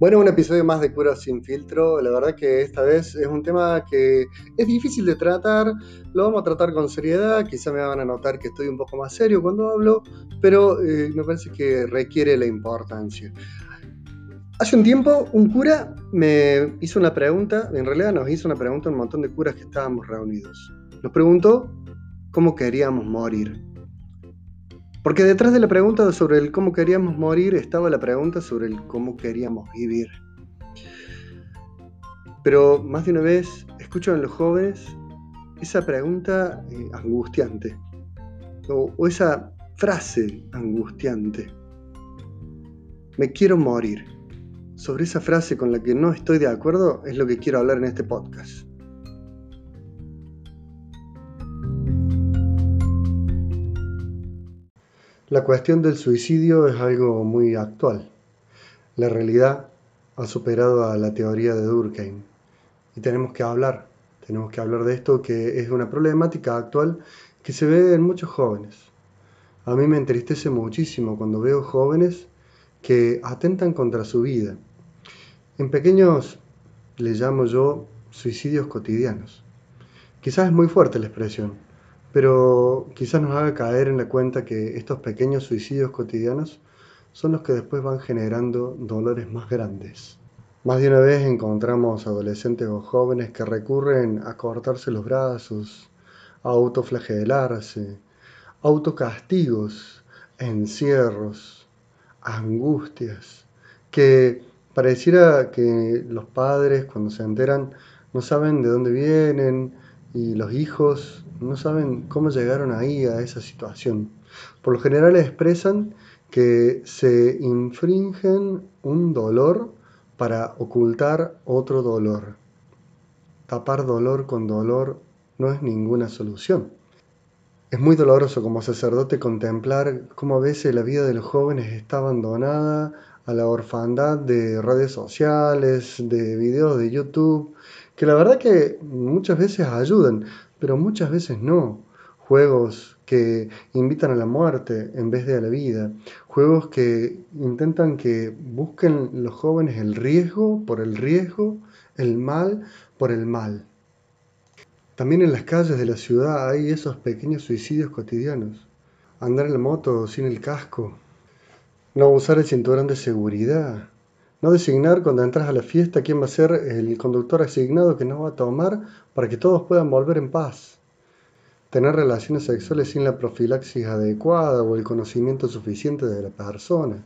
Bueno, un episodio más de Cura sin filtro. La verdad que esta vez es un tema que es difícil de tratar. Lo vamos a tratar con seriedad. Quizá me van a notar que estoy un poco más serio cuando hablo, pero eh, me parece que requiere la importancia. Hace un tiempo un cura me hizo una pregunta, en realidad nos hizo una pregunta a un montón de curas que estábamos reunidos. Nos preguntó cómo queríamos morir. Porque detrás de la pregunta sobre el cómo queríamos morir estaba la pregunta sobre el cómo queríamos vivir. Pero más de una vez escucho en los jóvenes esa pregunta eh, angustiante o esa frase angustiante. Me quiero morir. Sobre esa frase con la que no estoy de acuerdo es lo que quiero hablar en este podcast. La cuestión del suicidio es algo muy actual. La realidad ha superado a la teoría de Durkheim y tenemos que hablar, tenemos que hablar de esto que es una problemática actual que se ve en muchos jóvenes. A mí me entristece muchísimo cuando veo jóvenes que atentan contra su vida. En pequeños le llamo yo suicidios cotidianos. Quizás es muy fuerte la expresión, pero quizás nos haga caer en la cuenta que estos pequeños suicidios cotidianos son los que después van generando dolores más grandes. Más de una vez encontramos adolescentes o jóvenes que recurren a cortarse los brazos, a autoflagelarse, autocastigos, encierros, angustias, que pareciera que los padres cuando se enteran no saben de dónde vienen y los hijos no saben cómo llegaron ahí a esa situación. Por lo general expresan que se infringen un dolor para ocultar otro dolor. Tapar dolor con dolor no es ninguna solución. Es muy doloroso como sacerdote contemplar cómo a veces la vida de los jóvenes está abandonada a la orfandad de redes sociales, de videos de YouTube, que la verdad que muchas veces ayudan, pero muchas veces no. Juegos que invitan a la muerte en vez de a la vida. Juegos que intentan que busquen los jóvenes el riesgo por el riesgo, el mal por el mal. También en las calles de la ciudad hay esos pequeños suicidios cotidianos. Andar en la moto sin el casco. No usar el cinturón de seguridad. No designar cuando entras a la fiesta quién va a ser el conductor asignado que nos va a tomar para que todos puedan volver en paz. Tener relaciones sexuales sin la profilaxis adecuada o el conocimiento suficiente de la persona.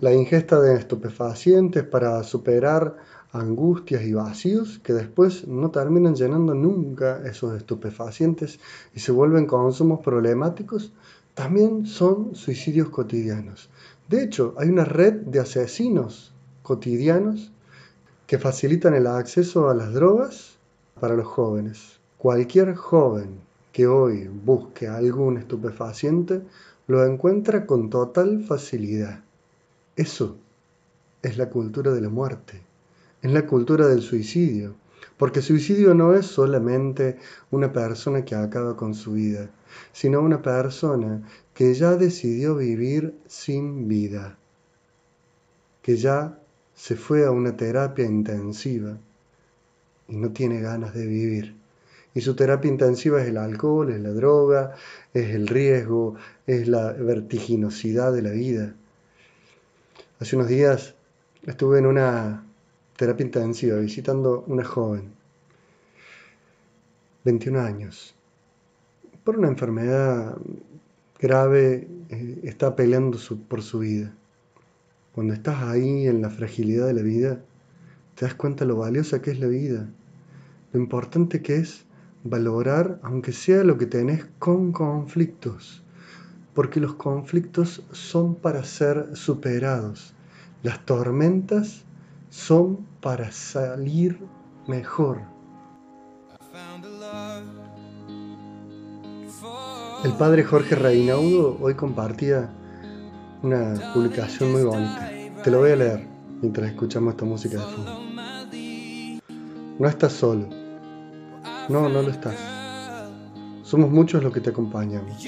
La ingesta de estupefacientes para superar angustias y vacíos que después no terminan llenando nunca esos estupefacientes y se vuelven consumos problemáticos, también son suicidios cotidianos. De hecho, hay una red de asesinos cotidianos que facilitan el acceso a las drogas para los jóvenes. Cualquier joven que hoy busque algún estupefaciente lo encuentra con total facilidad. Eso es la cultura de la muerte, es la cultura del suicidio, porque suicidio no es solamente una persona que acaba con su vida, sino una persona que ya decidió vivir sin vida, que ya se fue a una terapia intensiva y no tiene ganas de vivir. Y su terapia intensiva es el alcohol, es la droga, es el riesgo, es la vertiginosidad de la vida. Hace unos días estuve en una terapia intensiva visitando una joven, 21 años, por una enfermedad grave, eh, está peleando por su vida. Cuando estás ahí en la fragilidad de la vida, te das cuenta lo valiosa que es la vida, lo importante que es valorar, aunque sea lo que tenés, con conflictos, porque los conflictos son para ser superados, las tormentas son para salir mejor. El padre Jorge Reinaudo hoy compartía una publicación muy bonita. Te lo voy a leer mientras escuchamos esta música de fondo. No estás solo. No, no lo estás. Somos muchos los que te acompañamos.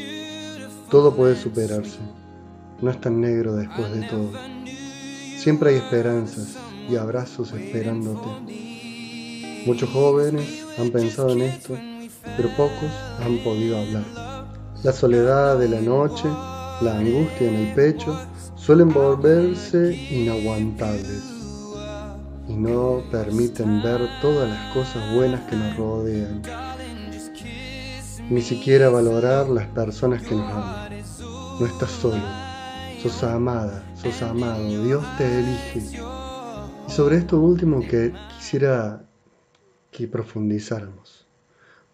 Todo puede superarse. No es tan negro después de todo. Siempre hay esperanzas y abrazos esperándote. Muchos jóvenes han pensado en esto, pero pocos han podido hablar. La soledad de la noche, la angustia en el pecho, suelen volverse inaguantables y no permiten ver todas las cosas buenas que nos rodean. Ni siquiera valorar las personas que nos aman. No estás solo, sos amada, sos amado, Dios te elige. Y sobre esto último que quisiera que profundizáramos.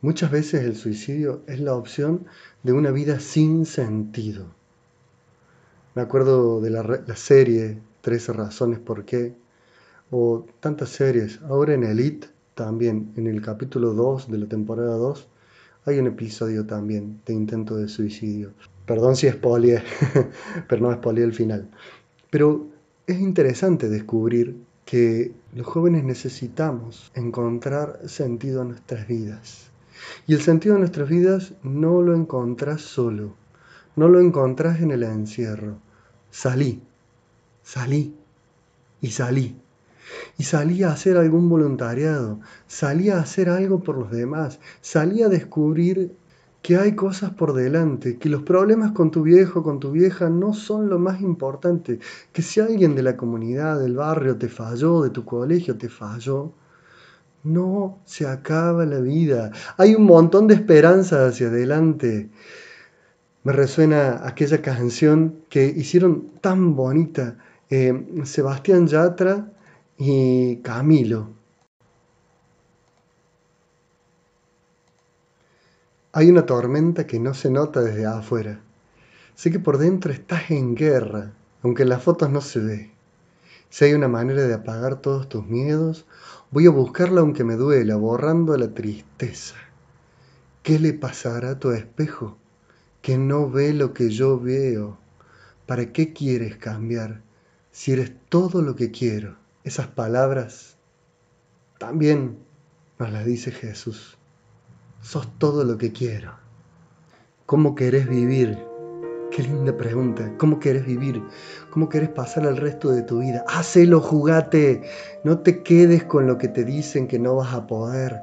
Muchas veces el suicidio es la opción de una vida sin sentido. Me acuerdo de la, serie 13 razones por qué, o tantas series. Ahora en Elite también, en el capítulo 2 de la temporada 2, hay un episodio también de intento de suicidio. Perdón si spoileé, pero no spoileé el final. Pero es interesante descubrir que los jóvenes necesitamos encontrar sentido en nuestras vidas. Y el sentido de nuestras vidas no lo encontrás solo, no lo encontrás en el encierro. Salí, salí y salí y salía a hacer algún voluntariado, salía a hacer algo por los demás, salía a descubrir que hay cosas por delante, que los problemas con tu viejo, con tu vieja no son lo más importante, que si alguien de la comunidad, del barrio te falló, de tu colegio te falló, no se acaba la vida. Hay un montón de esperanza hacia adelante. Me resuena aquella canción que hicieron tan bonita eh, Sebastián Yatra y Camilo. Hay una tormenta que no se nota desde afuera. Sé que por dentro estás en guerra, aunque en las fotos no se ve. Si hay una manera de apagar todos tus miedos, voy a buscarla aunque me duela, borrando la tristeza. ¿Qué le pasará a tu espejo que no ve lo que yo veo? ¿Para qué quieres cambiar si eres todo lo que quiero? Esas palabras también nos las dice Jesús. Sos todo lo que quiero. ¿Cómo querés vivir? Qué linda pregunta. ¿Cómo querés vivir? ¿Cómo querés pasar el resto de tu vida? Hacelo, jugate. No te quedes con lo que te dicen que no vas a poder.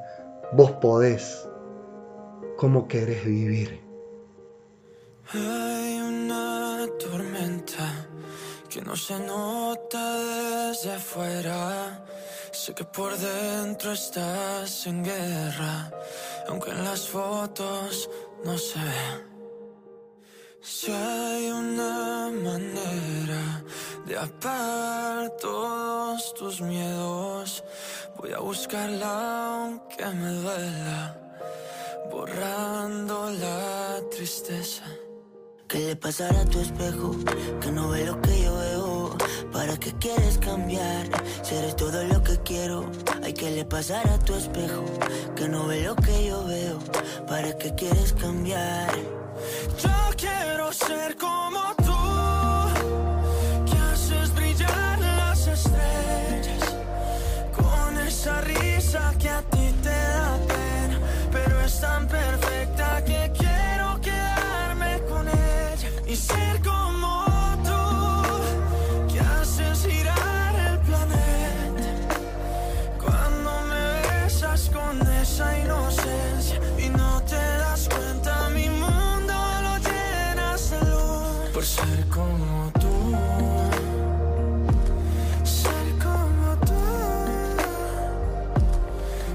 Vos podés. ¿Cómo querés vivir? Hay una tormenta que no se nota desde afuera. Sé que por dentro estás en guerra, aunque en las fotos no se ve. Si hay una manera de apagar todos tus miedos, voy a buscarla aunque me duela, borrando la tristeza. ¿Qué le pasará a tu espejo? Que no ve lo que yo veo. ¿Para qué quieres cambiar? Si todo lo que quiero. Hay que le pasar a tu espejo. Que no ve lo que yo veo. ¿Para qué quieres cambiar? Yo quiero ser como tú. Esa inocencia y no te das cuenta, mi mundo lo llenas de luz. Por ser como tú. Ser como tú.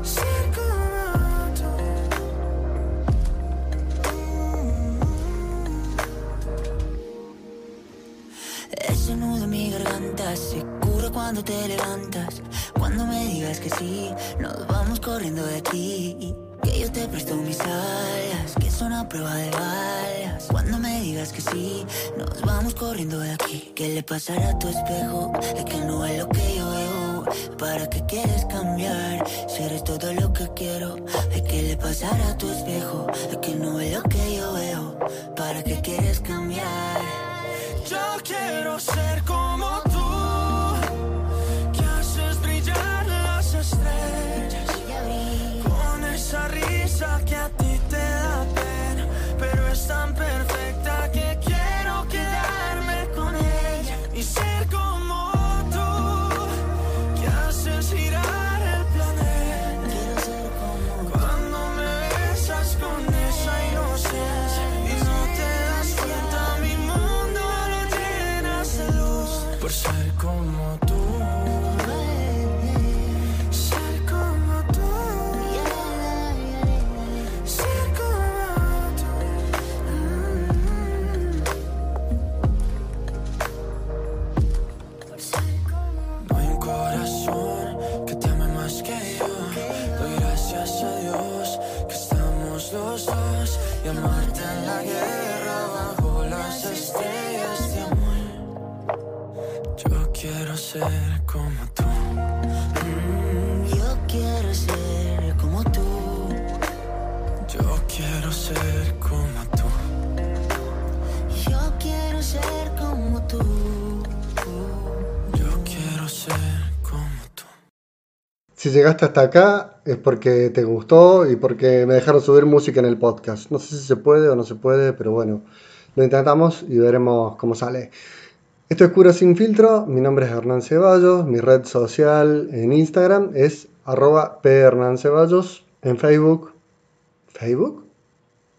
Ser como tú. Ese nudo en mi garganta se cuando te levantas. Cuando me digas que sí, nos vamos corriendo de aquí. Que yo te presto mis alas, que es una prueba de balas. Cuando me digas que sí, nos vamos corriendo de aquí. ¿Qué le pasará a tu espejo? Es que no es lo que yo veo. ¿Para qué quieres cambiar? Si eres todo lo que quiero. Es que le pasará a tu espejo? Es que no es lo que yo veo. ¿Para qué quieres cambiar? Yo quiero ser como tú, esa risa ser como tú. Mm, Yo quiero ser como tú. Yo quiero ser como tú. Yo quiero ser como tú. Yo quiero ser como tú. Si llegaste hasta acá es porque te gustó y porque me dejaron subir música en el podcast. No sé si se puede o no se puede, pero bueno, lo intentamos y veremos cómo sale. Esto es Cura Sin Filtro, mi nombre es Hernán Ceballos, mi red social en Instagram es arroba Ceballos, en Facebook. ¿Facebook?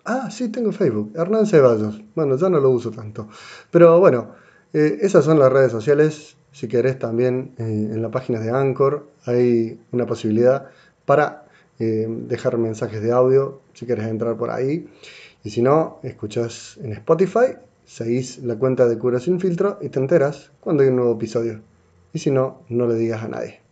Ah, sí, tengo Facebook, Hernán Ceballos. Bueno, ya no lo uso tanto. Pero bueno, eh, esas son las redes sociales. Si querés también eh, en la página de Anchor hay una posibilidad para eh, dejar mensajes de audio si querés entrar por ahí. Y si no, escuchás en Spotify, seguís la cuenta de Cura Sin Filtro y te enteras cuando hay un nuevo episodio. Y si no, no le digas a nadie.